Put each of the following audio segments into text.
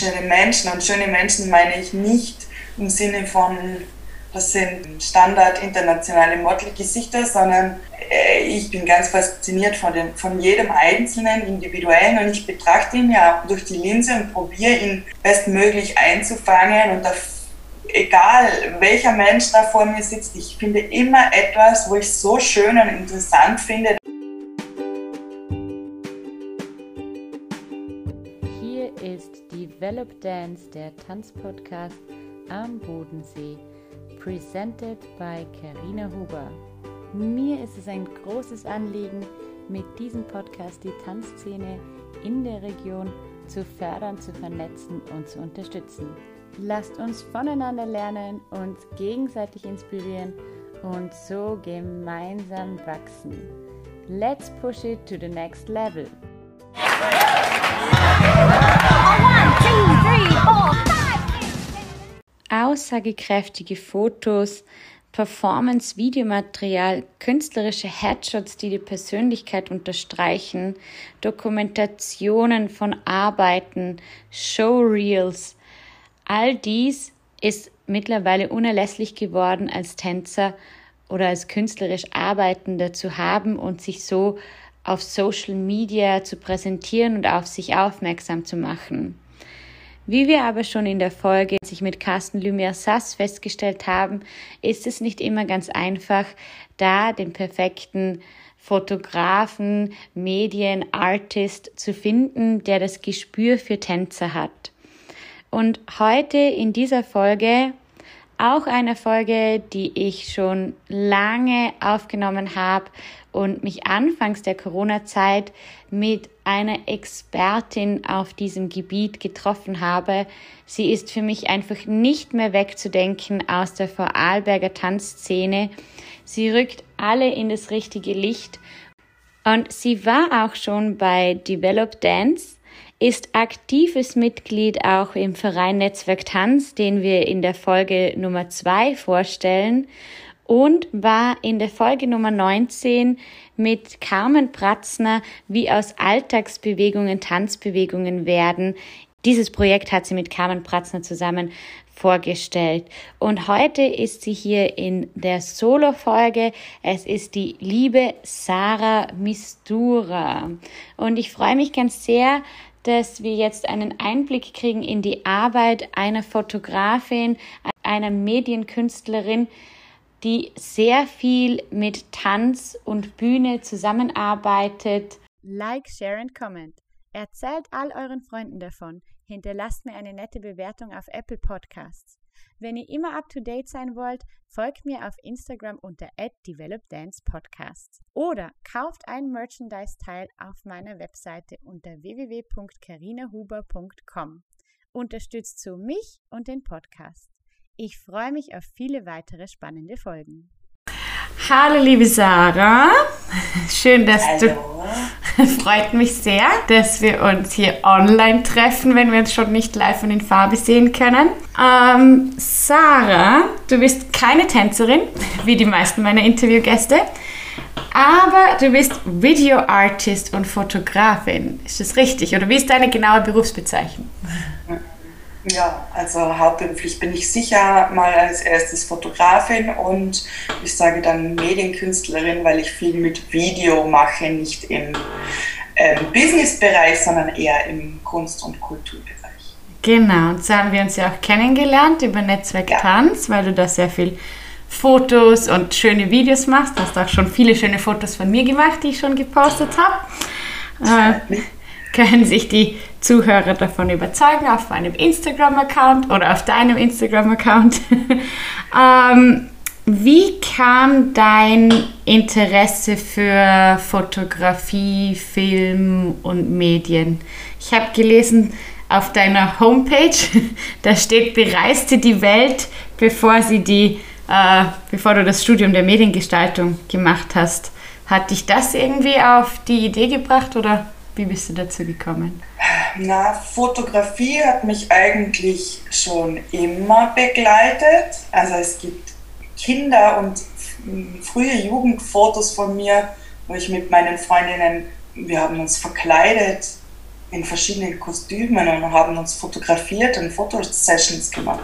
schöne Menschen. Und schöne Menschen meine ich nicht im Sinne von, das sind Standard internationale Modelgesichter, sondern äh, ich bin ganz fasziniert von, den, von jedem einzelnen Individuellen und ich betrachte ihn ja durch die Linse und probiere ihn bestmöglich einzufangen und da egal welcher Mensch da vor mir sitzt, ich finde immer etwas, wo ich so schön und interessant finde. Develop Dance, der Tanzpodcast am Bodensee, presented by Karina Huber. Mir ist es ein großes Anliegen, mit diesem Podcast die Tanzszene in der Region zu fördern, zu vernetzen und zu unterstützen. Lasst uns voneinander lernen, uns gegenseitig inspirieren und so gemeinsam wachsen. Let's push it to the next level. Aussagekräftige Fotos, Performance-Videomaterial, künstlerische Headshots, die die Persönlichkeit unterstreichen, Dokumentationen von Arbeiten, Showreels, All dies ist mittlerweile unerlässlich geworden, als Tänzer oder als künstlerisch Arbeitender zu haben und sich so auf Social Media zu präsentieren und auf sich aufmerksam zu machen. Wie wir aber schon in der Folge sich mit Carsten Lumière-Sass festgestellt haben, ist es nicht immer ganz einfach, da den perfekten Fotografen, Medien, Artist zu finden, der das Gespür für Tänzer hat. Und heute in dieser Folge, auch eine Folge, die ich schon lange aufgenommen habe und mich anfangs der Corona-Zeit mit einer Expertin auf diesem Gebiet getroffen habe. Sie ist für mich einfach nicht mehr wegzudenken aus der Vorarlberger Tanzszene. Sie rückt alle in das richtige Licht und sie war auch schon bei Develop Dance ist aktives Mitglied auch im Verein Netzwerk Tanz, den wir in der Folge Nummer zwei vorstellen und war in der Folge Nummer 19 mit Carmen Pratzner, wie aus Alltagsbewegungen Tanzbewegungen werden. Dieses Projekt hat sie mit Carmen Pratzner zusammen vorgestellt. Und heute ist sie hier in der Solo-Folge. Es ist die liebe Sarah Mistura. Und ich freue mich ganz sehr, dass wir jetzt einen Einblick kriegen in die Arbeit einer Fotografin, einer Medienkünstlerin, die sehr viel mit Tanz und Bühne zusammenarbeitet. Like, share and comment. Erzählt all euren Freunden davon. Hinterlasst mir eine nette Bewertung auf Apple Podcasts. Wenn ihr immer up to date sein wollt, folgt mir auf Instagram unter @developdancepodcasts oder kauft ein Merchandise-Teil auf meiner Webseite unter www.carinahuber.com. Unterstützt so mich und den Podcast. Ich freue mich auf viele weitere spannende Folgen. Hallo liebe Sarah, schön, dass Hallo. du Freut mich sehr, dass wir uns hier online treffen, wenn wir uns schon nicht live und in Farbe sehen können. Ähm, Sarah, du bist keine Tänzerin, wie die meisten meiner Interviewgäste, aber du bist Video Artist und Fotografin. Ist das richtig? Oder wie ist deine genaue Berufsbezeichnung? Ja, also hauptberuflich bin ich sicher mal als erstes Fotografin und ich sage dann Medienkünstlerin, weil ich viel mit Video mache, nicht im ähm, Businessbereich, sondern eher im Kunst- und Kulturbereich. Genau, und so haben wir uns ja auch kennengelernt über Netzwerk ja. Tanz, weil du da sehr viel Fotos und schöne Videos machst. Du hast auch schon viele schöne Fotos von mir gemacht, die ich schon gepostet habe. Äh, können sich die Zuhörer davon überzeugen auf meinem Instagram-Account oder auf deinem Instagram-Account. ähm, wie kam dein Interesse für Fotografie, Film und Medien? Ich habe gelesen auf deiner Homepage, da steht, bereiste die Welt, bevor, sie die, äh, bevor du das Studium der Mediengestaltung gemacht hast. Hat dich das irgendwie auf die Idee gebracht oder? Wie bist du dazu gekommen? Na, Fotografie hat mich eigentlich schon immer begleitet. Also es gibt Kinder- und frühe Jugendfotos von mir, wo ich mit meinen Freundinnen, wir haben uns verkleidet in verschiedenen Kostümen und haben uns fotografiert und Fotosessions gemacht.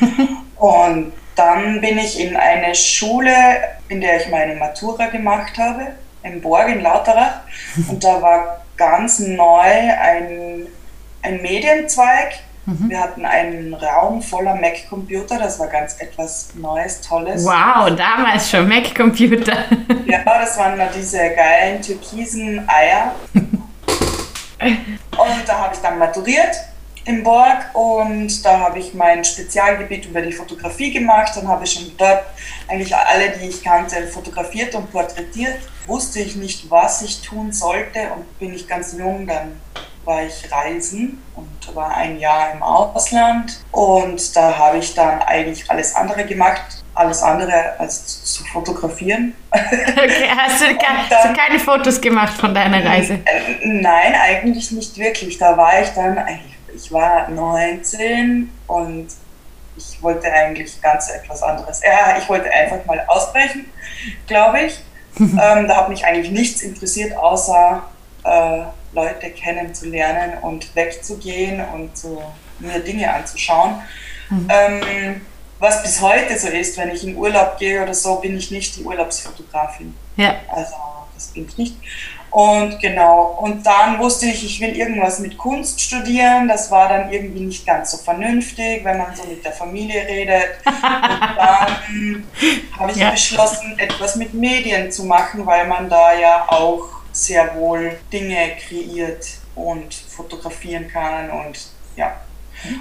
und dann bin ich in eine Schule, in der ich meine Matura gemacht habe, in Borg in Lauterach. Und da war ganz neu ein, ein Medienzweig. Mhm. Wir hatten einen Raum voller Mac-Computer, das war ganz etwas Neues, Tolles. Wow, damals schon Mac-Computer. ja, das waren da diese geilen türkisen Eier. Und da habe ich dann maturiert im Borg und da habe ich mein Spezialgebiet über die Fotografie gemacht. Dann habe ich schon dort eigentlich alle, die ich kannte, fotografiert und porträtiert. Wusste ich nicht, was ich tun sollte und bin ich ganz jung, dann war ich reisen und war ein Jahr im Ausland und da habe ich dann eigentlich alles andere gemacht alles andere als zu fotografieren. Okay, hast du, dann, hast du, keine Fotos gemacht von deiner Reise? Äh, nein, eigentlich nicht wirklich. Da war ich dann, ich war 19 und ich wollte eigentlich ganz etwas anderes. Ja, ich wollte einfach mal ausbrechen, glaube ich. Ähm, da hat mich eigentlich nichts interessiert, außer äh, Leute kennenzulernen und wegzugehen und so, mir Dinge anzuschauen. Mhm. Ähm, was bis heute so ist, wenn ich in Urlaub gehe oder so, bin ich nicht die Urlaubsfotografin. Ja. Also das bin ich nicht. Und genau, und dann wusste ich, ich will irgendwas mit Kunst studieren. Das war dann irgendwie nicht ganz so vernünftig, wenn man so mit der Familie redet. Und dann habe ich ja. beschlossen, etwas mit Medien zu machen, weil man da ja auch sehr wohl Dinge kreiert und fotografieren kann und ja.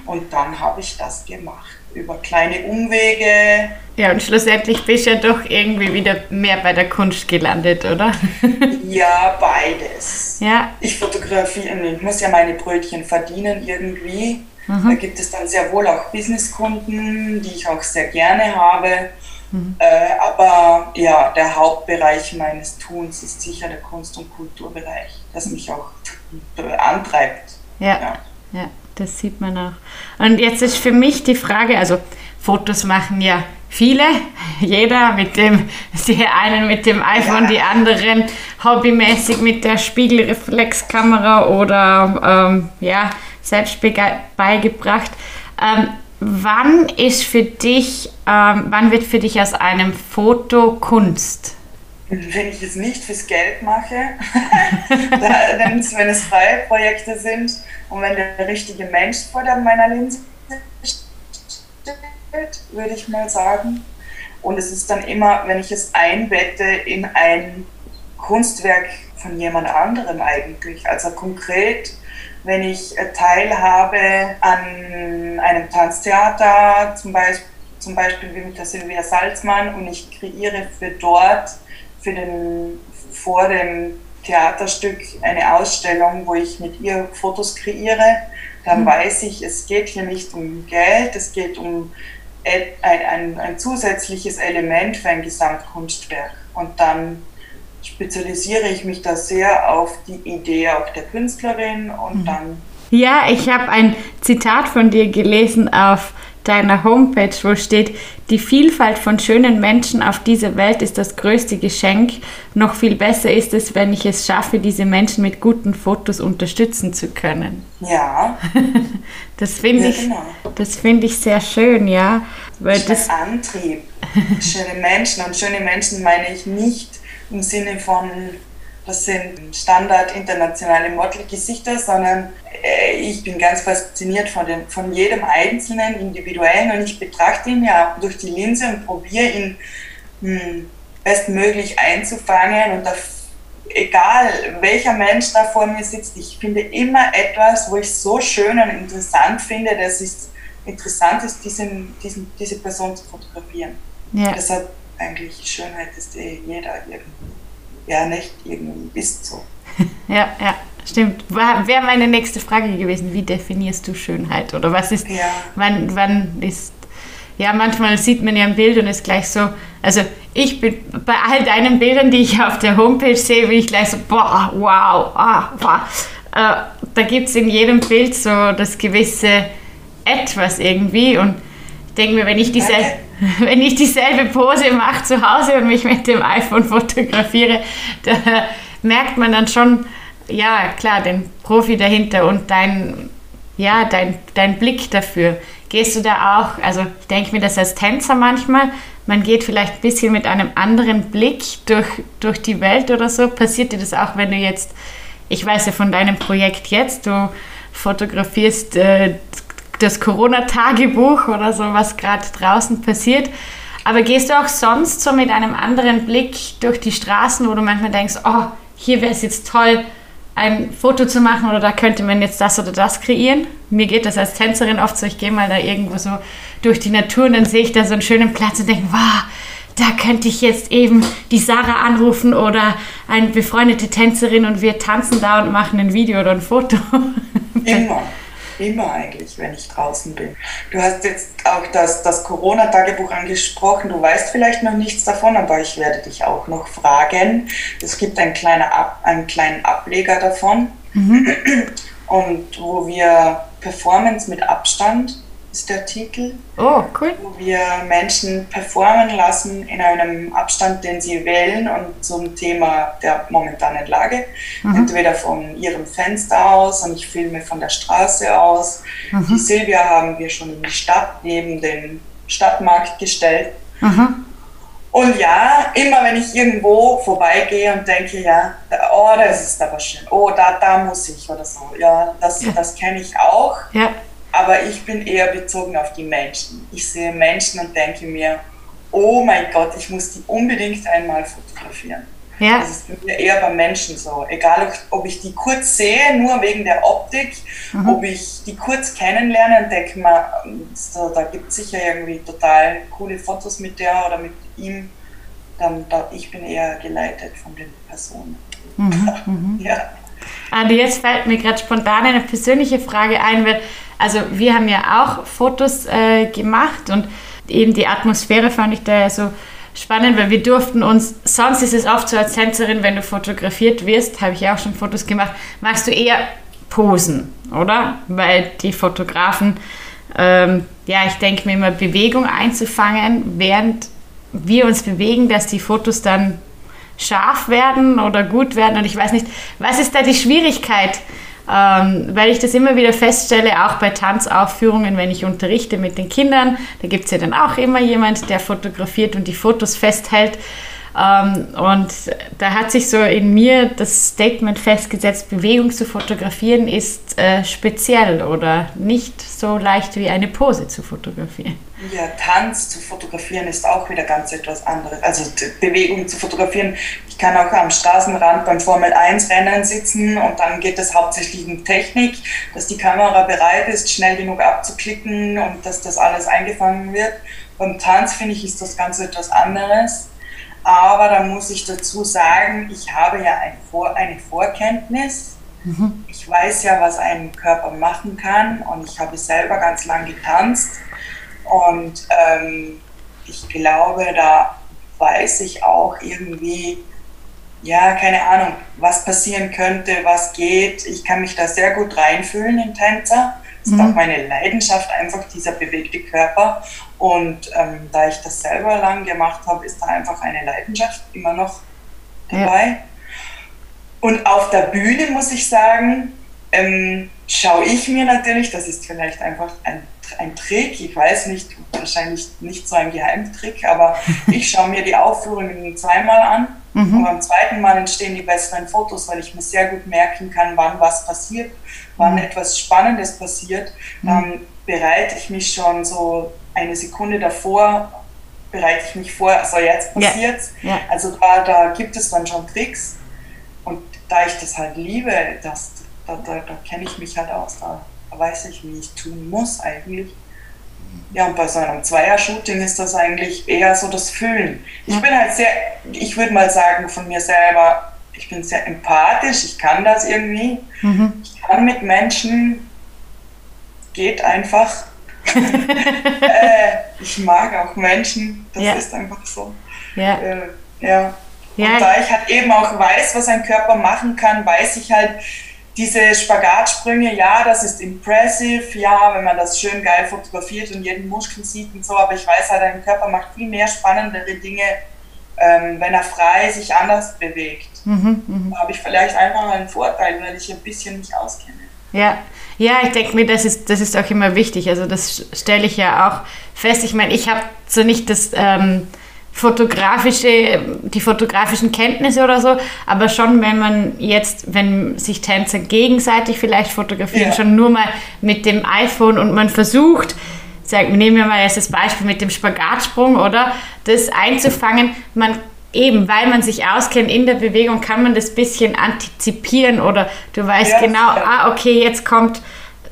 Und dann habe ich das gemacht über kleine Umwege. Ja, und schlussendlich bist du ja doch irgendwie wieder mehr bei der Kunst gelandet, oder? ja, beides. Ja. Ich fotografiere, ich muss ja meine Brötchen verdienen irgendwie. Mhm. Da gibt es dann sehr wohl auch Businesskunden, die ich auch sehr gerne habe. Mhm. Äh, aber ja, der Hauptbereich meines Tuns ist sicher der Kunst- und Kulturbereich, das mich auch antreibt. ja. ja. ja das sieht man auch. Und jetzt ist für mich die Frage, also Fotos machen ja viele, jeder mit dem, die einen mit dem iPhone, die anderen hobbymäßig mit der Spiegelreflexkamera oder ähm, ja, selbst beigebracht. Ähm, wann ist für dich, ähm, wann wird für dich aus einem Foto Kunst? Wenn ich es nicht fürs Geld mache, wenn es freie Projekte sind, und wenn der richtige Mensch vor meiner Linse steht, würde ich mal sagen. Und es ist dann immer, wenn ich es einbette in ein Kunstwerk von jemand anderem eigentlich. Also konkret, wenn ich teilhabe an einem Tanztheater, zum Beispiel, zum Beispiel wie mit der Silvia Salzmann, und ich kreiere für dort, für den, vor dem Theaterstück eine Ausstellung, wo ich mit ihr Fotos kreiere, dann mhm. weiß ich, es geht hier nicht um Geld, es geht um ein, ein, ein zusätzliches Element für ein Gesamtkunstwerk. Und dann spezialisiere ich mich da sehr auf die Idee auch der Künstlerin und mhm. dann. Ja, ich habe ein Zitat von dir gelesen auf deiner Homepage, wo steht, die Vielfalt von schönen Menschen auf dieser Welt ist das größte Geschenk. Noch viel besser ist es, wenn ich es schaffe, diese Menschen mit guten Fotos unterstützen zu können. Ja. das finde ja, ich, genau. das ich sehr schön, ja. Weil das, das Antrieb. schöne Menschen und schöne Menschen meine ich nicht im Sinne von das sind Standard internationale Modelgesichter, sondern äh, ich bin ganz fasziniert von, den, von jedem einzelnen Individuellen und ich betrachte ihn ja durch die Linse und probiere ihn hm, bestmöglich einzufangen und da, egal welcher Mensch da vor mir sitzt, ich finde immer etwas, wo ich so schön und interessant finde, dass es interessant ist, diesen, diesen, diese Person zu fotografieren. Ja. Deshalb eigentlich Schönheit ist eh jeder irgendwie ja nicht irgendwie bist so. ja, ja, stimmt. Wäre meine nächste Frage gewesen, wie definierst du Schönheit? Oder was ist, ja. wann, wann ist, ja, manchmal sieht man ja ein Bild und ist gleich so, also ich bin bei all deinen Bildern, die ich auf der Homepage sehe, bin ich gleich so, boah, wow, ah, wow. Äh, da gibt es in jedem Bild so das gewisse Etwas irgendwie und denke mir, wenn ich diese... Wenn ich dieselbe Pose mache zu Hause und mich mit dem iPhone fotografiere, da merkt man dann schon ja, klar, den Profi dahinter und dein, ja, dein, dein Blick dafür. Gehst du da auch, also ich denke mir das als Tänzer manchmal, man geht vielleicht ein bisschen mit einem anderen Blick durch, durch die Welt oder so. Passiert dir das auch, wenn du jetzt, ich weiß ja von deinem Projekt jetzt, du fotografierst äh, das Corona-Tagebuch oder so, was gerade draußen passiert. Aber gehst du auch sonst so mit einem anderen Blick durch die Straßen, wo du manchmal denkst, oh, hier wäre es jetzt toll, ein Foto zu machen oder da könnte man jetzt das oder das kreieren. Mir geht das als Tänzerin oft so, ich gehe mal da irgendwo so durch die Natur und dann sehe ich da so einen schönen Platz und denke, wow, da könnte ich jetzt eben die Sarah anrufen oder eine befreundete Tänzerin und wir tanzen da und machen ein Video oder ein Foto. Immer. Immer eigentlich, wenn ich draußen bin. Du hast jetzt auch das, das Corona-Tagebuch angesprochen. Du weißt vielleicht noch nichts davon, aber ich werde dich auch noch fragen. Es gibt einen kleinen, Ab, einen kleinen Ableger davon. Mhm. Und wo wir Performance mit Abstand ist der Titel. Oh, cool. Wo wir Menschen performen lassen in einem Abstand, den sie wählen und zum Thema der momentanen Lage. Mhm. Entweder von ihrem Fenster aus und ich filme von der Straße aus. Mhm. Die Silvia haben wir schon in die Stadt neben den Stadtmarkt gestellt. Mhm. Und ja, immer wenn ich irgendwo vorbeigehe und denke, ja, oh, das ist aber schön, oh, da, da muss ich oder so, ja, das, ja. das kenne ich auch. Ja aber ich bin eher bezogen auf die Menschen. Ich sehe Menschen und denke mir, oh mein Gott, ich muss die unbedingt einmal fotografieren. Ja. Das ist bei mir eher bei Menschen so. Egal, ob ich die kurz sehe, nur wegen der Optik, mhm. ob ich die kurz kennenlerne und denke mal, so, da gibt es sicher irgendwie total coole Fotos mit der oder mit ihm, dann da, ich bin eher geleitet von den Personen. Mhm. mhm. ja. Andi, jetzt fällt mir gerade spontan eine persönliche Frage ein, weil also wir haben ja auch Fotos äh, gemacht und eben die Atmosphäre fand ich da so spannend, weil wir durften uns, sonst ist es oft so als Tänzerin, wenn du fotografiert wirst, habe ich ja auch schon Fotos gemacht, machst du eher Posen, oder? Weil die Fotografen, ähm, ja, ich denke mir immer, Bewegung einzufangen, während wir uns bewegen, dass die Fotos dann scharf werden oder gut werden. Und ich weiß nicht, was ist da die Schwierigkeit? Ähm, weil ich das immer wieder feststelle, auch bei Tanzaufführungen, wenn ich unterrichte mit den Kindern, da gibt es ja dann auch immer jemand, der fotografiert und die Fotos festhält. Ähm, und da hat sich so in mir das Statement festgesetzt, Bewegung zu fotografieren ist äh, speziell oder nicht so leicht wie eine Pose zu fotografieren. Ja, Tanz zu fotografieren ist auch wieder ganz etwas anderes. Also Bewegung zu fotografieren. Ich kann auch am Straßenrand beim Formel 1 Rennen sitzen und dann geht es hauptsächlich um Technik, dass die Kamera bereit ist, schnell genug abzuklicken und dass das alles eingefangen wird. Beim Tanz finde ich, ist das Ganze etwas anderes aber da muss ich dazu sagen, ich habe ja ein Vor eine Vorkenntnis. Mhm. Ich weiß ja, was ein Körper machen kann und ich habe selber ganz lang getanzt. Und ähm, ich glaube, da weiß ich auch irgendwie, ja, keine Ahnung, was passieren könnte, was geht. Ich kann mich da sehr gut reinfühlen in Tänzer. Das ist mhm. auch meine Leidenschaft, einfach dieser bewegte Körper. Und ähm, da ich das selber lang gemacht habe, ist da einfach eine Leidenschaft immer noch dabei. Ja. Und auf der Bühne muss ich sagen, ähm, schaue ich mir natürlich, das ist vielleicht einfach ein, ein Trick, ich weiß nicht, wahrscheinlich nicht so ein Geheimtrick, aber ich schaue mir die Aufführungen zweimal an mhm. und beim zweiten Mal entstehen die besseren Fotos, weil ich mir sehr gut merken kann, wann was passiert, wann mhm. etwas Spannendes passiert. Mhm. Dann bereite ich mich schon so eine Sekunde davor, bereite ich mich vor, so jetzt passiert's. Ja. Ja. Also da, da gibt es dann schon Tricks und da ich das halt liebe, das da, da, da kenne ich mich halt aus, da weiß ich, wie ich tun muss eigentlich. Ja, und bei so einem Zweier-Shooting ist das eigentlich eher so das Fühlen. Ich bin halt sehr, ich würde mal sagen von mir selber, ich bin sehr empathisch, ich kann das irgendwie. Mhm. Ich kann mit Menschen, geht einfach. äh, ich mag auch Menschen, das ja. ist einfach so. Ja. Äh, ja. Und ja. da ich halt eben auch weiß, was ein Körper machen kann, weiß ich halt, diese Spagatsprünge, ja, das ist impressive, ja, wenn man das schön geil fotografiert und jeden Muskel sieht und so, aber ich weiß halt, dein Körper macht viel mehr spannendere Dinge ähm, wenn er frei sich anders bewegt. Mhm, mh. habe ich vielleicht einfach einen Vorteil, weil ich ein bisschen mich auskenne. Ja, ja, ich denke mir, das ist, das ist auch immer wichtig. Also das stelle ich ja auch fest. Ich meine, ich habe so nicht das ähm, fotografische, die fotografischen Kenntnisse oder so, aber schon, wenn man jetzt, wenn sich Tänzer gegenseitig vielleicht fotografieren, ja. schon nur mal mit dem iPhone und man versucht, sag, nehmen wir mal jetzt das Beispiel mit dem Spagatsprung, oder? Das einzufangen, man eben, weil man sich auskennt in der Bewegung, kann man das bisschen antizipieren oder du weißt ja, genau, ah, okay, jetzt kommt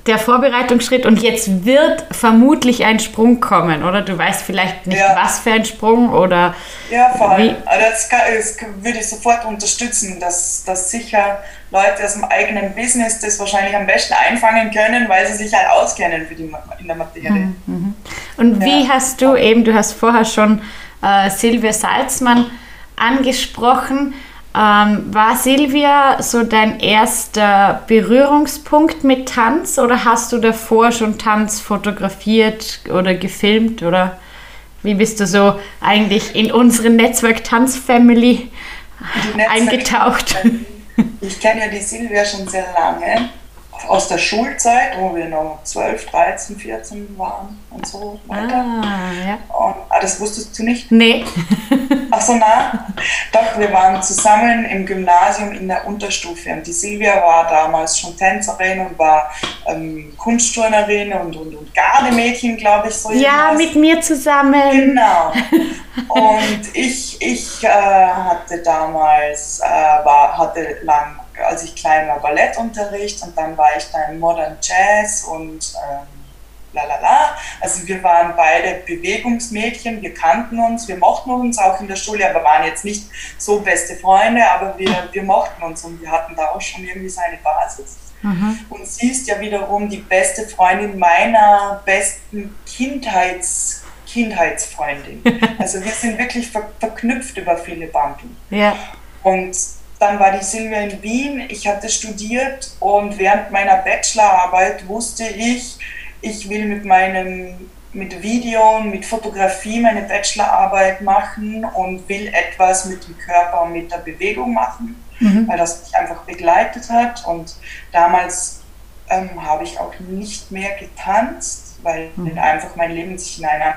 der Vorbereitungsschritt und jetzt wird vermutlich ein Sprung kommen, oder? Du weißt vielleicht nicht, ja. was für ein Sprung oder. Ja, vor allem. Also das, kann, das würde ich sofort unterstützen, dass, dass sicher Leute aus dem eigenen Business das wahrscheinlich am besten einfangen können, weil sie sich halt auskennen für die, in der Materie. Mhm. mhm. Und wie ja. hast du eben, du hast vorher schon äh, Silvia Salzmann angesprochen. Ähm, war Silvia so dein erster Berührungspunkt mit Tanz oder hast du davor schon Tanz fotografiert oder gefilmt oder wie bist du so eigentlich in unsere Netzwerk-Tanz-Family eingetaucht? Ich kenne ja die Silvia schon sehr lange aus der Schulzeit, wo wir noch 12, 13, 14 waren und so weiter. Ah, ja. Und, ah, das wusstest du nicht? Nee. Ach so, na? Doch, wir waren zusammen im Gymnasium in der Unterstufe und die Silvia war damals schon Tänzerin und war ähm, Kunstturnerin und, und, und Gardemädchen, glaube ich, so. Ja, mit mir zusammen. Genau. Und ich, ich äh, hatte damals, äh, war, hatte lang als ich klein war, Ballettunterricht und dann war ich da im Modern Jazz und ähm, la la la. Also wir waren beide Bewegungsmädchen, wir kannten uns, wir mochten uns auch in der Schule, aber waren jetzt nicht so beste Freunde, aber wir, wir mochten uns und wir hatten da auch schon irgendwie so eine Basis. Mhm. Und sie ist ja wiederum die beste Freundin meiner besten Kindheits Kindheitsfreundin. Also wir sind wirklich ver verknüpft über viele Banden. Ja. Und dann war die Silvia in Wien, ich hatte studiert und während meiner Bachelorarbeit wusste ich, ich will mit meinem mit Video, mit Fotografie meine Bachelorarbeit machen und will etwas mit dem Körper und mit der Bewegung machen, mhm. weil das mich einfach begleitet hat. Und damals ähm, habe ich auch nicht mehr getanzt, weil mhm. einfach mein Leben sich in eine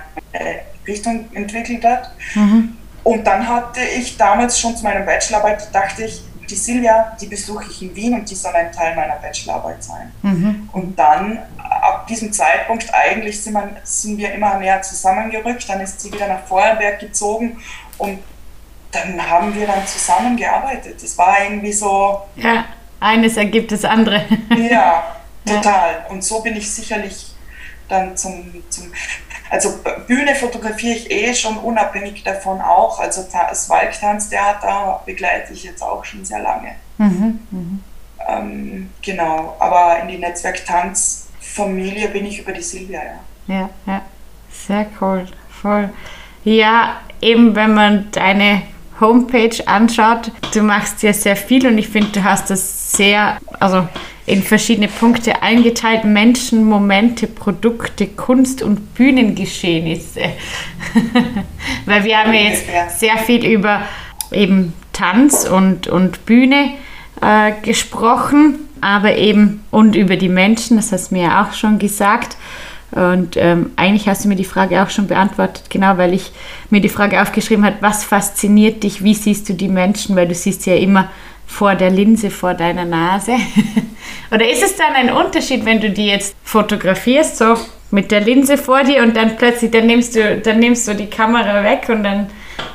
Richtung entwickelt hat. Mhm. Und dann hatte ich damals schon zu meiner Bachelorarbeit, dachte ich, die Silvia, die besuche ich in Wien und die soll ein Teil meiner Bachelorarbeit sein. Mhm. Und dann, ab diesem Zeitpunkt, eigentlich sind, man, sind wir immer mehr zusammengerückt. Dann ist sie wieder nach Vorarlberg gezogen und dann haben wir dann zusammengearbeitet. Das war irgendwie so. Ja, eines ergibt das andere. ja, total. Ja. Und so bin ich sicherlich dann zum, zum also Bühne fotografiere ich eh schon unabhängig davon auch. Also das Walktanztheater begleite ich jetzt auch schon sehr lange. Mhm, mh. ähm, genau, aber in die Netzwerktanzfamilie bin ich über die Silvia, ja. Ja, ja, sehr cool, voll. Ja, eben wenn man deine Homepage anschaut, du machst ja sehr viel und ich finde, du hast das sehr, also in verschiedene Punkte eingeteilt. Menschen, Momente, Produkte, Kunst und Bühnengeschehnisse. Weil wir haben ja jetzt sehr viel über eben Tanz und, und Bühne äh, gesprochen, aber eben und über die Menschen, das hast du mir ja auch schon gesagt. Und ähm, eigentlich hast du mir die Frage auch schon beantwortet, genau, weil ich mir die Frage aufgeschrieben habe, was fasziniert dich, wie siehst du die Menschen, weil du siehst ja immer vor der Linse vor deiner Nase? Oder ist es dann ein Unterschied, wenn du die jetzt fotografierst, so mit der Linse vor dir und dann plötzlich, dann nimmst du, dann nimmst du die Kamera weg und dann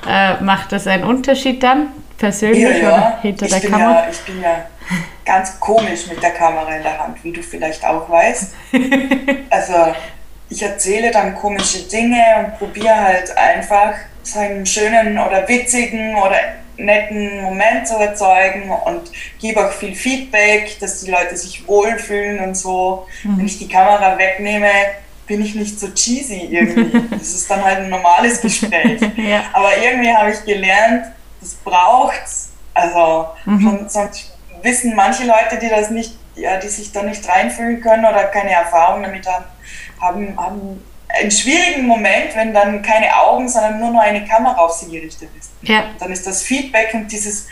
äh, macht das einen Unterschied dann? Persönlich ja, ja. oder hinter ich der Kamera? Ja, ich bin ja ganz komisch mit der Kamera in der Hand, wie du vielleicht auch weißt. also ich erzähle dann komische Dinge und probiere halt einfach so einen schönen oder witzigen oder netten Moment zu erzeugen und gebe auch viel Feedback, dass die Leute sich wohlfühlen und so. Mhm. Wenn ich die Kamera wegnehme, bin ich nicht so cheesy irgendwie. Das ist dann halt ein normales Gespräch. ja. Aber irgendwie habe ich gelernt, das braucht's. Also mhm. sonst wissen manche Leute, die das nicht, ja, die sich da nicht reinfühlen können oder keine Erfahrung damit haben, haben, haben einen schwierigen Moment, wenn dann keine Augen, sondern nur noch eine Kamera auf sie gerichtet ist. Ja. Dann ist das Feedback und dieses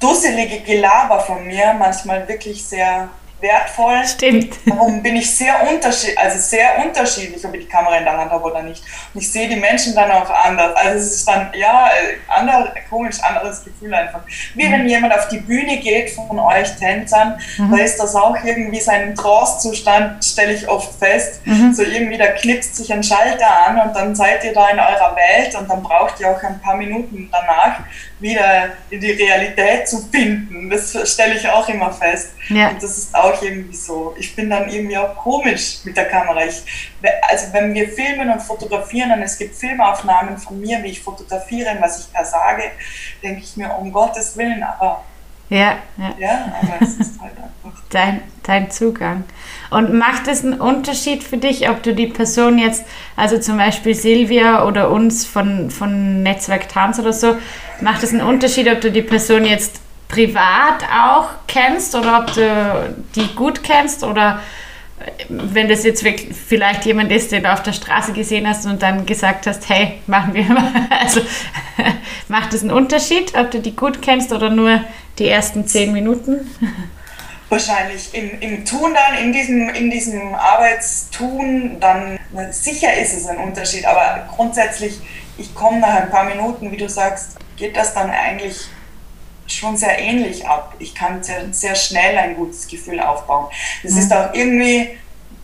dusselige Gelaber von mir manchmal wirklich sehr wertvoll. Stimmt. Darum bin ich sehr unterschiedlich, also sehr unterschiedlich, ob ich die Kamera in der Hand habe oder nicht. Und ich sehe die Menschen dann auch anders. Also es ist dann, ja, ander, komisch, anderes Gefühl einfach. Wie mhm. wenn jemand auf die Bühne geht von euch Tänzern, mhm. da ist das auch irgendwie sein Trance-Zustand, stelle ich oft fest. Mhm. So irgendwie, da knipst sich ein Schalter an und dann seid ihr da in eurer Welt und dann braucht ihr auch ein paar Minuten danach, wieder in die Realität zu finden. Das stelle ich auch immer fest. Ja. Und das ist auch irgendwie so. Ich bin dann irgendwie auch komisch mit der Kamera. Ich, also wenn wir filmen und fotografieren und es gibt Filmaufnahmen von mir, wie ich fotografiere und was ich da sage, denke ich mir, um Gottes Willen, aber ja, ja. ja aber es ist halt einfach. Dein, dein Zugang. Und macht es einen Unterschied für dich, ob du die Person jetzt, also zum Beispiel Silvia oder uns von, von Netzwerk Tanz oder so, macht es einen Unterschied, ob du die Person jetzt privat auch kennst oder ob du die gut kennst oder wenn das jetzt wirklich vielleicht jemand ist, den du auf der Straße gesehen hast und dann gesagt hast, hey, machen wir mal. Also macht es einen Unterschied, ob du die gut kennst oder nur die ersten zehn Minuten? Wahrscheinlich im, im Tun dann, in diesem, in diesem Arbeitstun, dann sicher ist es ein Unterschied, aber grundsätzlich, ich komme nach ein paar Minuten, wie du sagst, geht das dann eigentlich schon sehr ähnlich ab. Ich kann sehr, sehr schnell ein gutes Gefühl aufbauen. Das mhm. ist auch irgendwie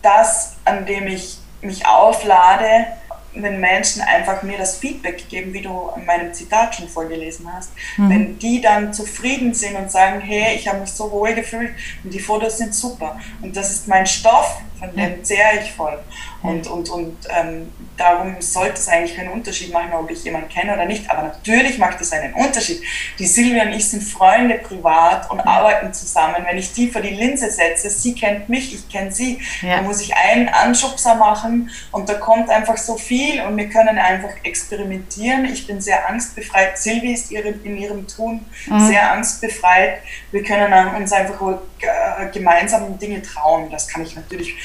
das, an dem ich mich auflade, wenn Menschen einfach mir das Feedback geben, wie du in meinem Zitat schon vorgelesen hast, mhm. wenn die dann zufrieden sind und sagen, hey, ich habe mich so wohl gefühlt und die Fotos sind super und das ist mein Stoff, von dem zehre ich voll. Und, und, und ähm, darum sollte es eigentlich keinen Unterschied machen, ob ich jemanden kenne oder nicht. Aber natürlich macht es einen Unterschied. Die Silvia und ich sind Freunde privat und arbeiten zusammen. Wenn ich die vor die Linse setze, sie kennt mich, ich kenne sie, ja. dann muss ich einen Anschubser machen und da kommt einfach so viel und wir können einfach experimentieren. Ich bin sehr angstbefreit. Silvi ist in ihrem Tun mhm. sehr angstbefreit. Wir können uns einfach äh, gemeinsam Dinge trauen. Das kann ich natürlich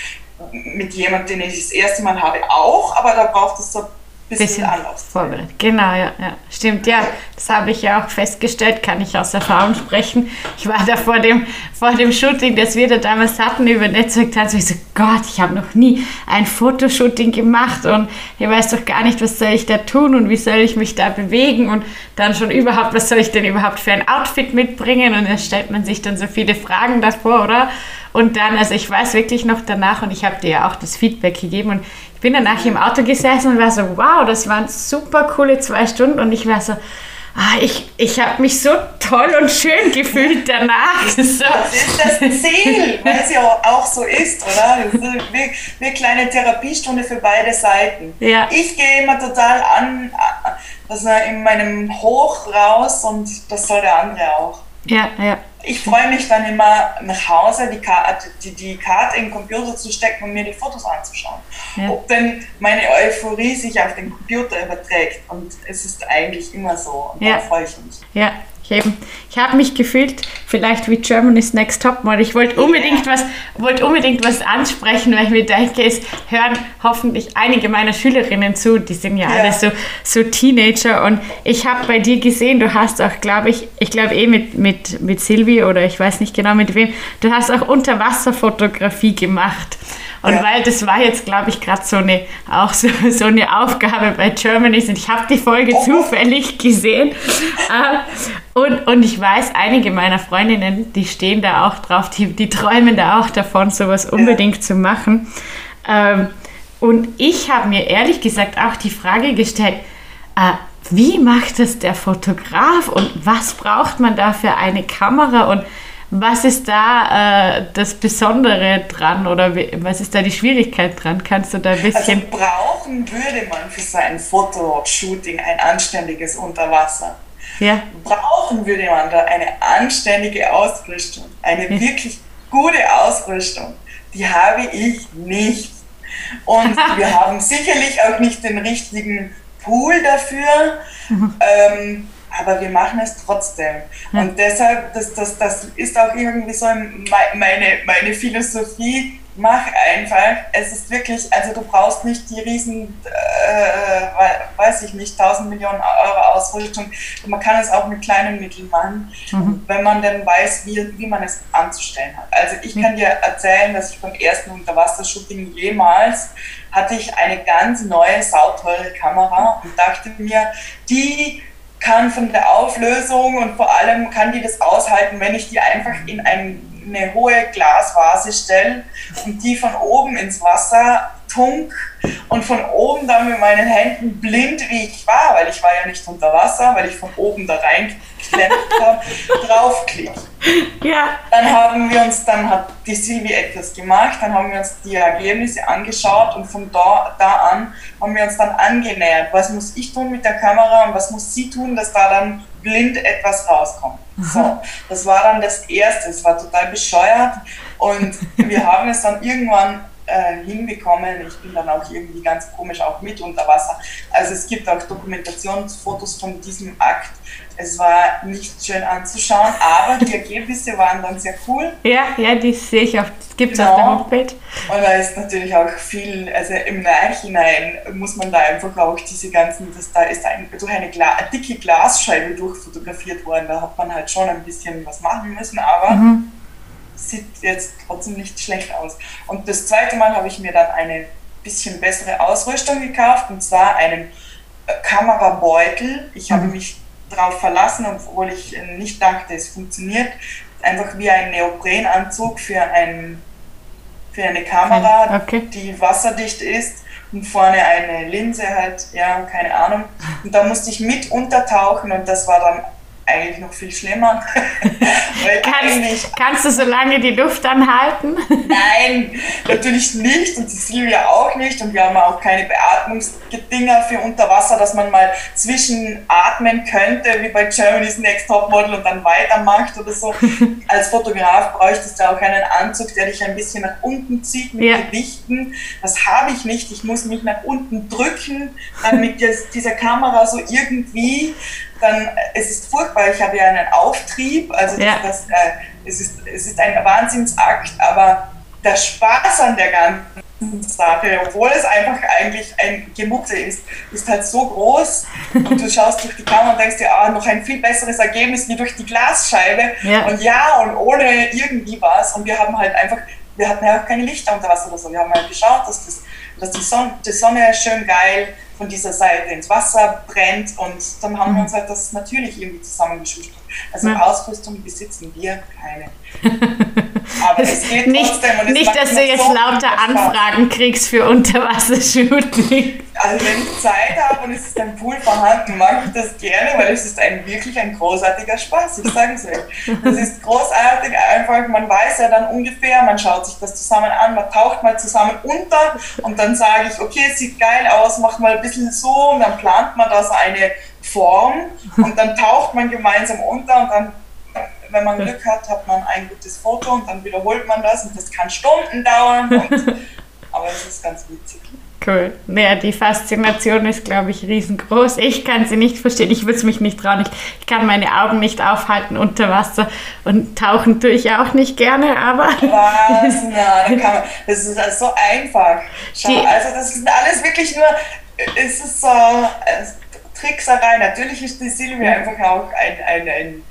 mit jemandem, den ich das erste Mal habe, auch, aber da braucht es so ein bisschen, bisschen Anlauf. Vorbereitet. Genau, ja, ja. Stimmt, ja. Das habe ich ja auch festgestellt, kann ich aus Erfahrung sprechen. Ich war da vor dem, vor dem Shooting, das wir da damals hatten über Netzwerktanz, und ich so, Gott, ich habe noch nie ein Fotoshooting gemacht und ich weiß doch gar nicht, was soll ich da tun und wie soll ich mich da bewegen und dann schon überhaupt, was soll ich denn überhaupt für ein Outfit mitbringen und da stellt man sich dann so viele Fragen davor, oder? Und dann, also ich weiß wirklich noch danach und ich habe dir ja auch das Feedback gegeben und ich bin danach im Auto gesessen und war so, wow, das waren super coole zwei Stunden und ich war so, ah, ich, ich habe mich so toll und schön gefühlt danach. Das ist das Ziel, weil es ja auch so ist, oder? Das ist wie, wie eine kleine Therapiestunde für beide Seiten. Ja. Ich gehe immer total an, also in meinem Hoch raus und das soll der andere auch. Ja, ja ich freue mich dann immer nach Hause die Karte, die, die Karte in den Computer zu stecken und mir die Fotos anzuschauen. Ja. Ob denn meine Euphorie sich auf den Computer überträgt. Und es ist eigentlich immer so. Und ja. da freue ich mich. Ja, ich, ich habe mich gefühlt, vielleicht wie Germany's Next Topmodel. Ich wollte unbedingt, was, wollt unbedingt was ansprechen, weil ich mir denke, es hören hoffentlich einige meiner Schülerinnen zu. Die sind ja, ja. alle so, so Teenager. Und ich habe bei dir gesehen, du hast auch, glaube ich, ich glaube eh mit, mit, mit Silvi oder ich weiß nicht genau mit wem, du hast auch Unterwasserfotografie gemacht. Und ja. weil das war jetzt, glaube ich, gerade so eine, auch so, so eine Aufgabe bei Germany's und ich habe die Folge oh. zufällig gesehen. Und, und ich weiß, einige meiner Freundinnen, die stehen da auch drauf, die, die träumen da auch davon, sowas unbedingt ja. zu machen. Ähm, und ich habe mir ehrlich gesagt auch die Frage gestellt, äh, wie macht das der Fotograf und was braucht man da für eine Kamera und was ist da äh, das Besondere dran oder was ist da die Schwierigkeit dran? Kannst du da ein bisschen. Also brauchen würde man für so ein Fotoshooting ein anständiges Unterwasser. Ja. Brauchen würde man da eine anständige Ausrüstung, eine ja. wirklich gute Ausrüstung. Die habe ich nicht. Und wir haben sicherlich auch nicht den richtigen Pool dafür. Mhm. Ähm, aber wir machen es trotzdem. Und deshalb, das, das, das ist auch irgendwie so meine, meine Philosophie, mach einfach. Es ist wirklich, also du brauchst nicht die riesen, äh, weiß ich nicht, 1000 Millionen Euro Ausrüstung. Man kann es auch mit kleinen Mitteln machen, mhm. wenn man dann weiß, wie, wie man es anzustellen hat. Also ich kann dir erzählen, dass ich beim ersten Unterwassershooting jemals hatte ich eine ganz neue, sauteure Kamera und dachte mir, die kann von der Auflösung und vor allem kann die das aushalten, wenn ich die einfach in ein, eine hohe Glasvase stelle und die von oben ins Wasser tunk und von oben dann mit meinen Händen blind, wie ich war, weil ich war ja nicht unter Wasser, weil ich von oben da reingeklemmt habe, draufklicke. Ja. Dann haben wir uns, dann hat die Silvi etwas gemacht, dann haben wir uns die Ergebnisse angeschaut und von da, da an haben wir uns dann angenähert. Was muss ich tun mit der Kamera und was muss sie tun, dass da dann blind etwas rauskommt. So, das war dann das Erste. Es war total bescheuert und wir haben es dann irgendwann äh, hinbekommen. Ich bin dann auch irgendwie ganz komisch auch mit unter Wasser. Also es gibt auch Dokumentationsfotos von diesem Akt. Es war nicht schön anzuschauen, aber die Ergebnisse waren dann sehr cool. Ja, ja, die sehe ich auch. Das gibt es genau. auf der genau. Homepage. Und da ist natürlich auch viel, also im Nachhinein muss man da einfach auch diese ganzen, das, da ist ein, durch eine, Gla dicke Glasscheibe durchfotografiert worden. Da hat man halt schon ein bisschen was machen müssen, aber mhm sieht jetzt trotzdem nicht schlecht aus. Und das zweite Mal habe ich mir dann eine bisschen bessere Ausrüstung gekauft, und zwar einen äh, Kamerabeutel. Ich habe mhm. mich darauf verlassen, obwohl ich nicht dachte, es funktioniert. Einfach wie ein Neoprenanzug für, ein, für eine Kamera, okay. die wasserdicht ist und vorne eine Linse halt, ja, keine Ahnung. Und da musste ich mit untertauchen und das war dann eigentlich noch viel schlimmer. kannst, kannst, du so lange die Luft anhalten? Nein, natürlich nicht und Cecilia auch nicht und wir haben auch keine Beatmungsdinger für unter Wasser, dass man mal zwischenatmen könnte, wie bei Germany's Next Topmodel und dann weitermacht oder so. Als Fotograf bräuchtest du auch einen Anzug, der dich ein bisschen nach unten zieht mit ja. Gewichten. Das habe ich nicht. Ich muss mich nach unten drücken, dann mit dieser Kamera so irgendwie dann es ist furchtbar. Ich habe ja einen Auftrieb, also ja. das, das äh, es, ist, es ist ein Wahnsinnsakt, aber der Spaß an der ganzen Sache, obwohl es einfach eigentlich ein Gemucke ist, ist halt so groß und du schaust durch die Kamera und denkst dir, ah, noch ein viel besseres Ergebnis wie durch die Glasscheibe ja. und ja, und ohne irgendwie was und wir haben halt einfach, wir hatten ja auch keine Lichter unter Wasser oder so, wir haben halt geschaut, dass, das, dass die, Sonne, die Sonne schön geil von dieser Seite ins Wasser brennt und dann haben wir uns halt das natürlich irgendwie zusammengeschustert. Also ja. Ausrüstung besitzen wir keine. Aber es geht nicht, trotzdem. Und nicht, dass du jetzt so lauter Anfragen kriegst für Unterwassershooting. Also wenn ich Zeit habe und es ist ein Pool vorhanden, mag ich das gerne, weil es ist ein, wirklich ein großartiger Spaß. Ich sage es euch. Das ist großartig einfach. Man weiß ja dann ungefähr, man schaut sich das zusammen an, man taucht mal zusammen unter und dann sage ich, okay, es sieht geil aus, macht mal ein bisschen so und dann plant man da so eine Form und dann taucht man gemeinsam unter und dann, wenn man Glück hat, hat man ein gutes Foto und dann wiederholt man das und das kann Stunden dauern. Und, aber es ist ganz witzig. Cool. Ja, die Faszination ist, glaube ich, riesengroß. Ich kann sie nicht verstehen. Ich würde es mich nicht trauen. Ich, ich, kann meine Augen nicht aufhalten unter Wasser und tauchen tue ich auch nicht gerne, aber. Was? Na, da man, das ist also so einfach. Schau, die, also, das ist alles wirklich nur. Es ist so. Trickserei. Natürlich ist die Silvia einfach auch ein, ein, ein,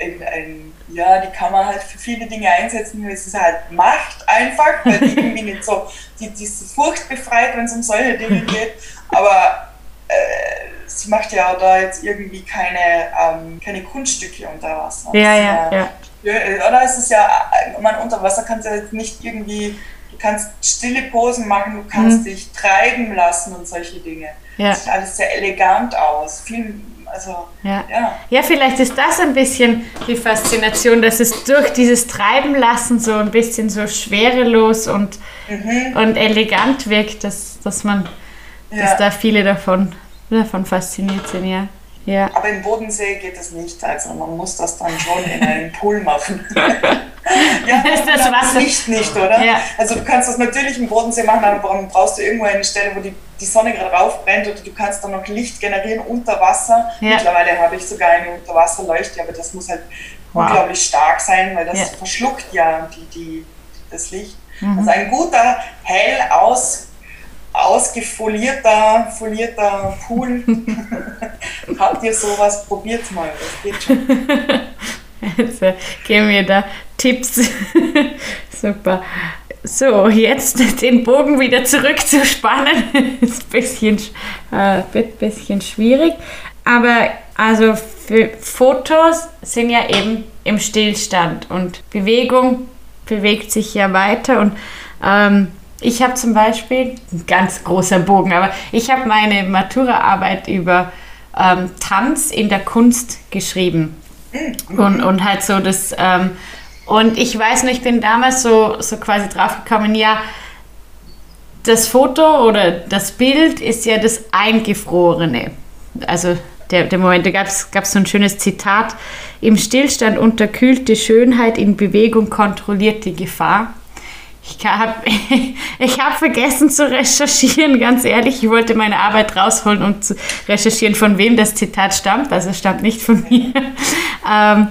ein, ein, ja, die kann man halt für viele Dinge einsetzen. Es ist halt Macht einfach, weil die irgendwie nicht so, die, die ist furchtbefreit, wenn es um solche Dinge geht. Aber äh, sie macht ja da jetzt irgendwie keine, ähm, keine Kunststücke unter Wasser. Ja, ja, ja. Oder ist es ja, man unter Wasser kannst du ja jetzt nicht irgendwie, du kannst stille Posen machen, du kannst mhm. dich treiben lassen und solche Dinge. Ja. Sieht alles sehr elegant aus. Viel, also, ja. ja. Ja. vielleicht ist das ein bisschen die Faszination, dass es durch dieses Treiben lassen so ein bisschen so schwerelos und, mhm. und elegant wirkt, dass, dass man, ja. dass da viele davon, davon fasziniert sind, ja. Ja. Aber im Bodensee geht es nicht. Also man muss das dann schon in einem Pool machen. ja, ist das Wasser? Licht nicht, oder? Ja. Also du kannst das natürlich im Bodensee machen, aber dann brauchst du irgendwo eine Stelle, wo die, die Sonne gerade raufbrennt oder du kannst dann noch Licht generieren unter Wasser. Ja. Mittlerweile habe ich sogar eine Unterwasserleuchte, aber das muss halt wow. unglaublich stark sein, weil das ja. verschluckt ja die, die, das Licht. Mhm. Also ein guter, hell aus, ausgefolierter folierter Pool. Habt ihr sowas? Probiert mal, das geht schon. Äh, geben wir da Tipps. Super. So, jetzt den Bogen wieder zurückzuspannen, ist ein bisschen, äh, ein bisschen schwierig. Aber also Fotos sind ja eben im Stillstand und Bewegung bewegt sich ja weiter. Und ähm, ich habe zum Beispiel, ein ganz großer Bogen, aber ich habe meine Maturaarbeit über ähm, Tanz in der Kunst geschrieben. Mhm. Und, und halt so das ähm, und ich weiß noch, ich bin damals so, so quasi draufgekommen, ja, das Foto oder das Bild ist ja das Eingefrorene. Also der, der Moment, da gab es so ein schönes Zitat. Im Stillstand unterkühlt die Schönheit, in Bewegung kontrolliert die Gefahr. Ich habe ich hab vergessen zu recherchieren, ganz ehrlich. Ich wollte meine Arbeit rausholen und zu recherchieren, von wem das Zitat stammt. Also es stammt nicht von mir. ähm,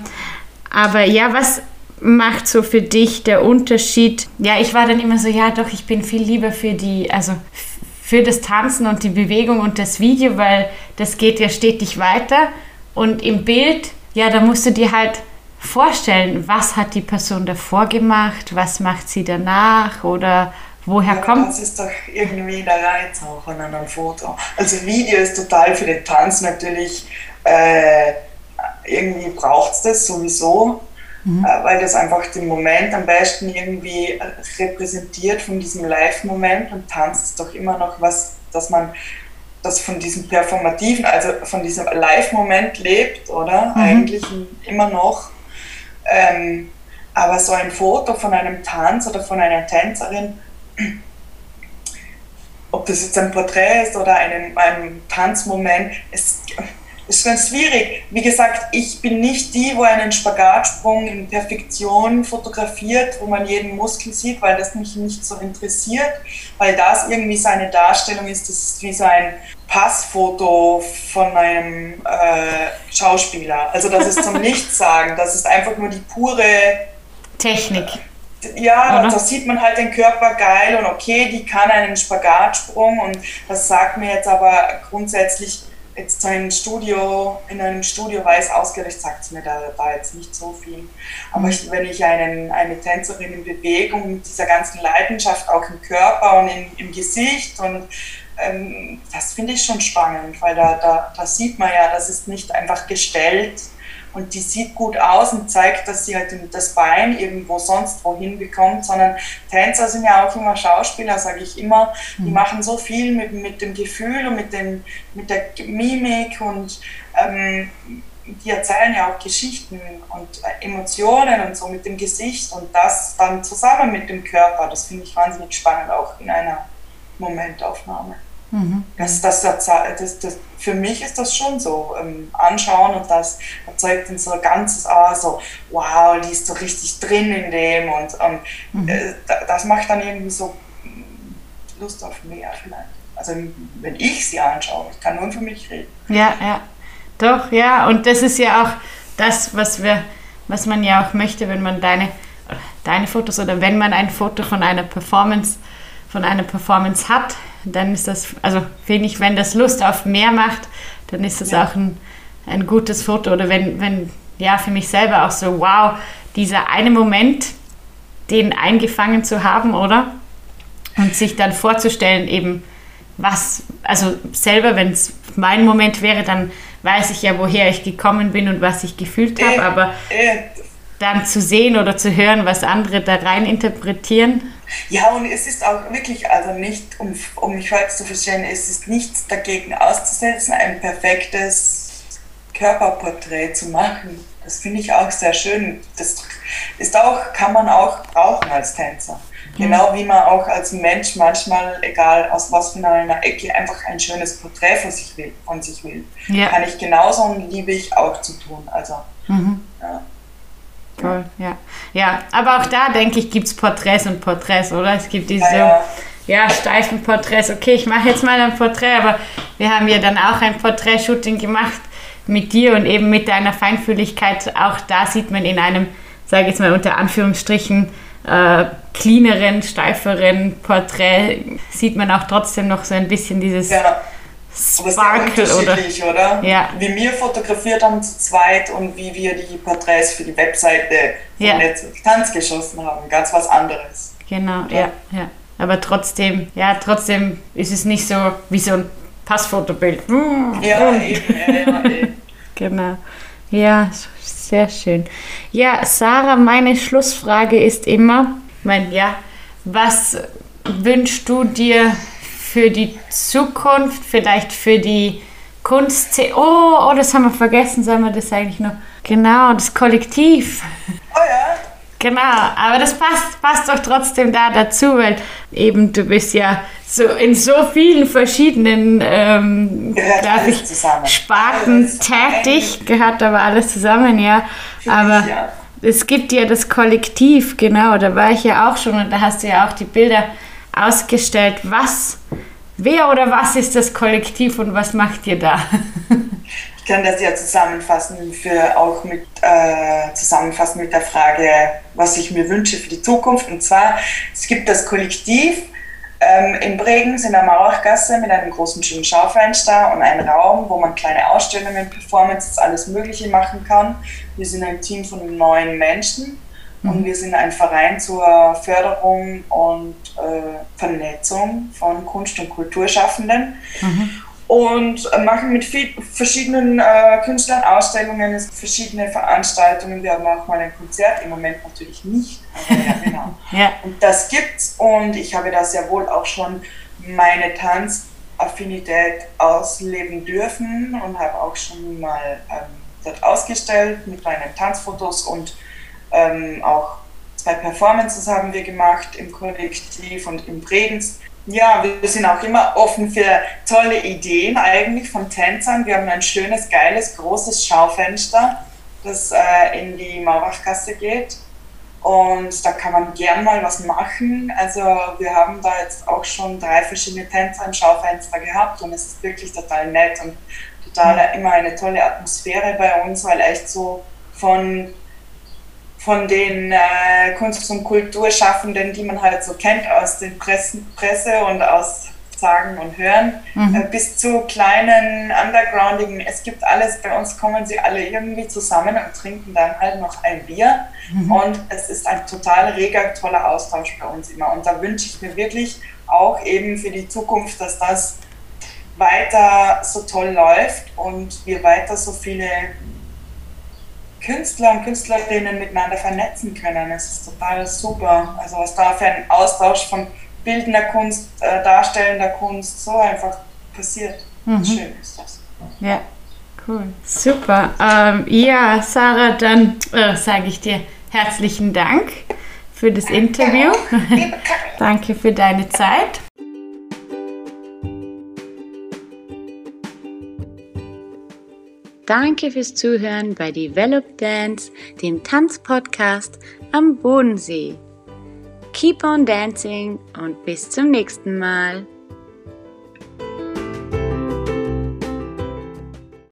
aber ja, was, macht so für dich der Unterschied? Ja, ich war dann immer so, ja doch, ich bin viel lieber für die, also für das Tanzen und die Bewegung und das Video, weil das geht ja stetig weiter. Und im Bild, ja, da musst du dir halt vorstellen, was hat die Person davor gemacht, was macht sie danach oder woher ja, kommt. Das ist doch irgendwie der Reiz auch an einem Foto. Also Video ist total für den Tanz natürlich, äh, irgendwie braucht es das sowieso, mhm. Äh, weil das einfach den Moment am besten irgendwie repräsentiert von diesem Live-Moment und tanzt ist doch immer noch was, dass man das von diesem performativen, also von diesem Live-Moment lebt, oder? Mhm. Eigentlich immer noch. Ähm, aber so ein Foto von einem Tanz oder von einer Tänzerin, ob das jetzt ein Porträt ist oder ein, ein Tanzmoment, es, ist ganz schwierig. Wie gesagt, ich bin nicht die, wo einen Spagatsprung in Perfektion fotografiert, wo man jeden Muskel sieht, weil das mich nicht so interessiert, weil das irgendwie seine Darstellung ist, das ist wie so ein Passfoto von einem äh, Schauspieler. Also das ist zum Nichtsagen, das ist einfach nur die pure Technik. Ja, Oder? da sieht man halt den Körper geil und okay, die kann einen Spagatsprung und das sagt mir jetzt aber grundsätzlich jetzt sein Studio, in einem Studio weiß ausgerichtet, sagt es mir da, da jetzt nicht so viel. Aber mhm. ich, wenn ich einen, eine Tänzerin in Bewegung mit dieser ganzen Leidenschaft auch im Körper und in, im Gesicht und ähm, das finde ich schon spannend, weil da, da, da sieht man ja, das ist nicht einfach gestellt, und die sieht gut aus und zeigt, dass sie halt das Bein irgendwo sonst wohin bekommt, sondern Tänzer sind ja auch immer Schauspieler, sage ich immer. Die mhm. machen so viel mit, mit dem Gefühl und mit, dem, mit der Mimik und ähm, die erzählen ja auch Geschichten und Emotionen und so mit dem Gesicht und das dann zusammen mit dem Körper. Das finde ich wahnsinnig spannend, auch in einer Momentaufnahme. Mhm. Das, das, das, das, für mich ist das schon so. Ähm, anschauen und das erzeugt dann so ein ganzes, ah, so, wow, die ist so richtig drin in dem und, und mhm. äh, das macht dann irgendwie so Lust auf mehr vielleicht. Also wenn ich sie anschaue, ich kann nur für mich reden. Ja, ja. Doch, ja. Und das ist ja auch das, was wir, was man ja auch möchte, wenn man deine, deine Fotos oder wenn man ein Foto von einer Performance, von einer Performance hat, dann ist das, also finde ich, wenn das Lust auf mehr macht, dann ist das ja. auch ein, ein gutes Foto. Oder wenn, wenn, ja, für mich selber auch so, wow, dieser eine Moment, den eingefangen zu haben, oder? Und sich dann vorzustellen, eben, was, also selber, wenn es mein Moment wäre, dann weiß ich ja, woher ich gekommen bin und was ich gefühlt habe, aber dann zu sehen oder zu hören, was andere da rein interpretieren. Ja, und es ist auch wirklich, also nicht, um, um mich falsch zu verstehen, es ist nichts dagegen auszusetzen, ein perfektes Körperporträt zu machen. Das finde ich auch sehr schön. Das ist auch, kann man auch brauchen als Tänzer. Mhm. Genau wie man auch als Mensch manchmal, egal aus was für einer Ecke, einfach ein schönes Porträt von sich will. Von sich will. Ja. Kann ich genauso und liebe ich auch zu tun. Also, mhm. ja. Toll, ja. Ja, aber auch da, denke ich, gibt es Porträts und Porträts, oder? Es gibt diese ja, ja. steifen Porträts. Okay, ich mache jetzt mal ein Porträt, aber wir haben ja dann auch ein Porträtshooting gemacht mit dir und eben mit deiner Feinfühligkeit. Auch da sieht man in einem, sage ich jetzt mal unter Anführungsstrichen, äh, cleaneren, steiferen Porträt sieht man auch trotzdem noch so ein bisschen dieses Ja. Sparkle Aber oder. unterschiedlich, oder? Ja. Wie wir fotografiert haben zu zweit und wie wir die Porträts für die Webseite von Ja. Tanz geschossen haben. Ganz was anderes. Genau, ja, ja. Aber trotzdem, ja, trotzdem ist es nicht so wie so ein Passfotobild. Ja, eben, ja, ja. Genau. Ja, sehr schön. Ja, Sarah, meine Schlussfrage ist immer, ich meine, ja, was wünschst du dir für die Zukunft, vielleicht für die Kunst? Oh, oh, das haben wir vergessen, sollen wir das eigentlich noch? Genau, das Kollektiv. Oh ja, Genau, aber das passt, passt doch trotzdem da dazu, weil eben du bist ja so in so vielen verschiedenen ähm, Gehört ich. Sparten tätig, gehört aber alles zusammen, ja. Aber ja. es gibt ja das Kollektiv, genau, da war ich ja auch schon und da hast du ja auch die Bilder ausgestellt. Was, wer oder was ist das Kollektiv und was macht ihr da? Ich kann das ja zusammenfassen für auch mit äh, zusammenfassen mit der Frage, was ich mir wünsche für die Zukunft. Und zwar, es gibt das Kollektiv ähm, in Bregenz in der Mauergasse mit einem großen schönen Schaufenster und einem Raum, wo man kleine Ausstellungen, Performances, alles Mögliche machen kann. Wir sind ein Team von neun Menschen und wir sind ein Verein zur Förderung und äh, Vernetzung von Kunst- und Kulturschaffenden und äh, machen mit viel, verschiedenen äh, Künstlern Ausstellungen, es verschiedene Veranstaltungen. Wir haben auch mal ein Konzert, im Moment natürlich nicht, ja, genau. Ja, Und das gibt's und ich habe da sehr wohl auch schon meine Tanzaffinität ausleben dürfen und habe auch schon mal ähm, dort ausgestellt mit meinen Tanzfotos und ähm, auch zwei Performances haben wir gemacht im Kollektiv und im Bregenz. Ja, wir sind auch immer offen für tolle Ideen eigentlich von Tänzern. Wir haben ein schönes, geiles, großes Schaufenster, das äh, in die Maurachgasse geht. Und da kann man gern mal was machen. Also wir haben da jetzt auch schon drei verschiedene Tänzer im Schaufenster gehabt und es ist wirklich total nett und total immer eine tolle Atmosphäre bei uns, weil echt so von, von den äh, Kunst- und Kulturschaffenden, die man halt so kennt aus den Pressen, Presse und aus Sagen und Hören, äh, bis zu kleinen Undergroundigen. Es gibt alles, bei uns kommen sie alle irgendwie zusammen und trinken dann halt noch ein Bier. Und es ist ein total reger, toller Austausch bei uns immer. Und da wünsche ich mir wirklich auch eben für die Zukunft, dass das weiter so toll läuft und wir weiter so viele Künstler und Künstlerinnen miteinander vernetzen können. Es ist total super. Also was da für ein Austausch von bildender Kunst, äh, darstellender Kunst so einfach passiert. Schön ist das. ja, cool. Super. Ähm, ja, Sarah, dann äh, sage ich dir herzlichen Dank für das Interview. Danke für deine Zeit. Danke fürs Zuhören bei Develop Dance, dem Tanzpodcast am Bodensee. Keep on dancing und bis zum nächsten Mal.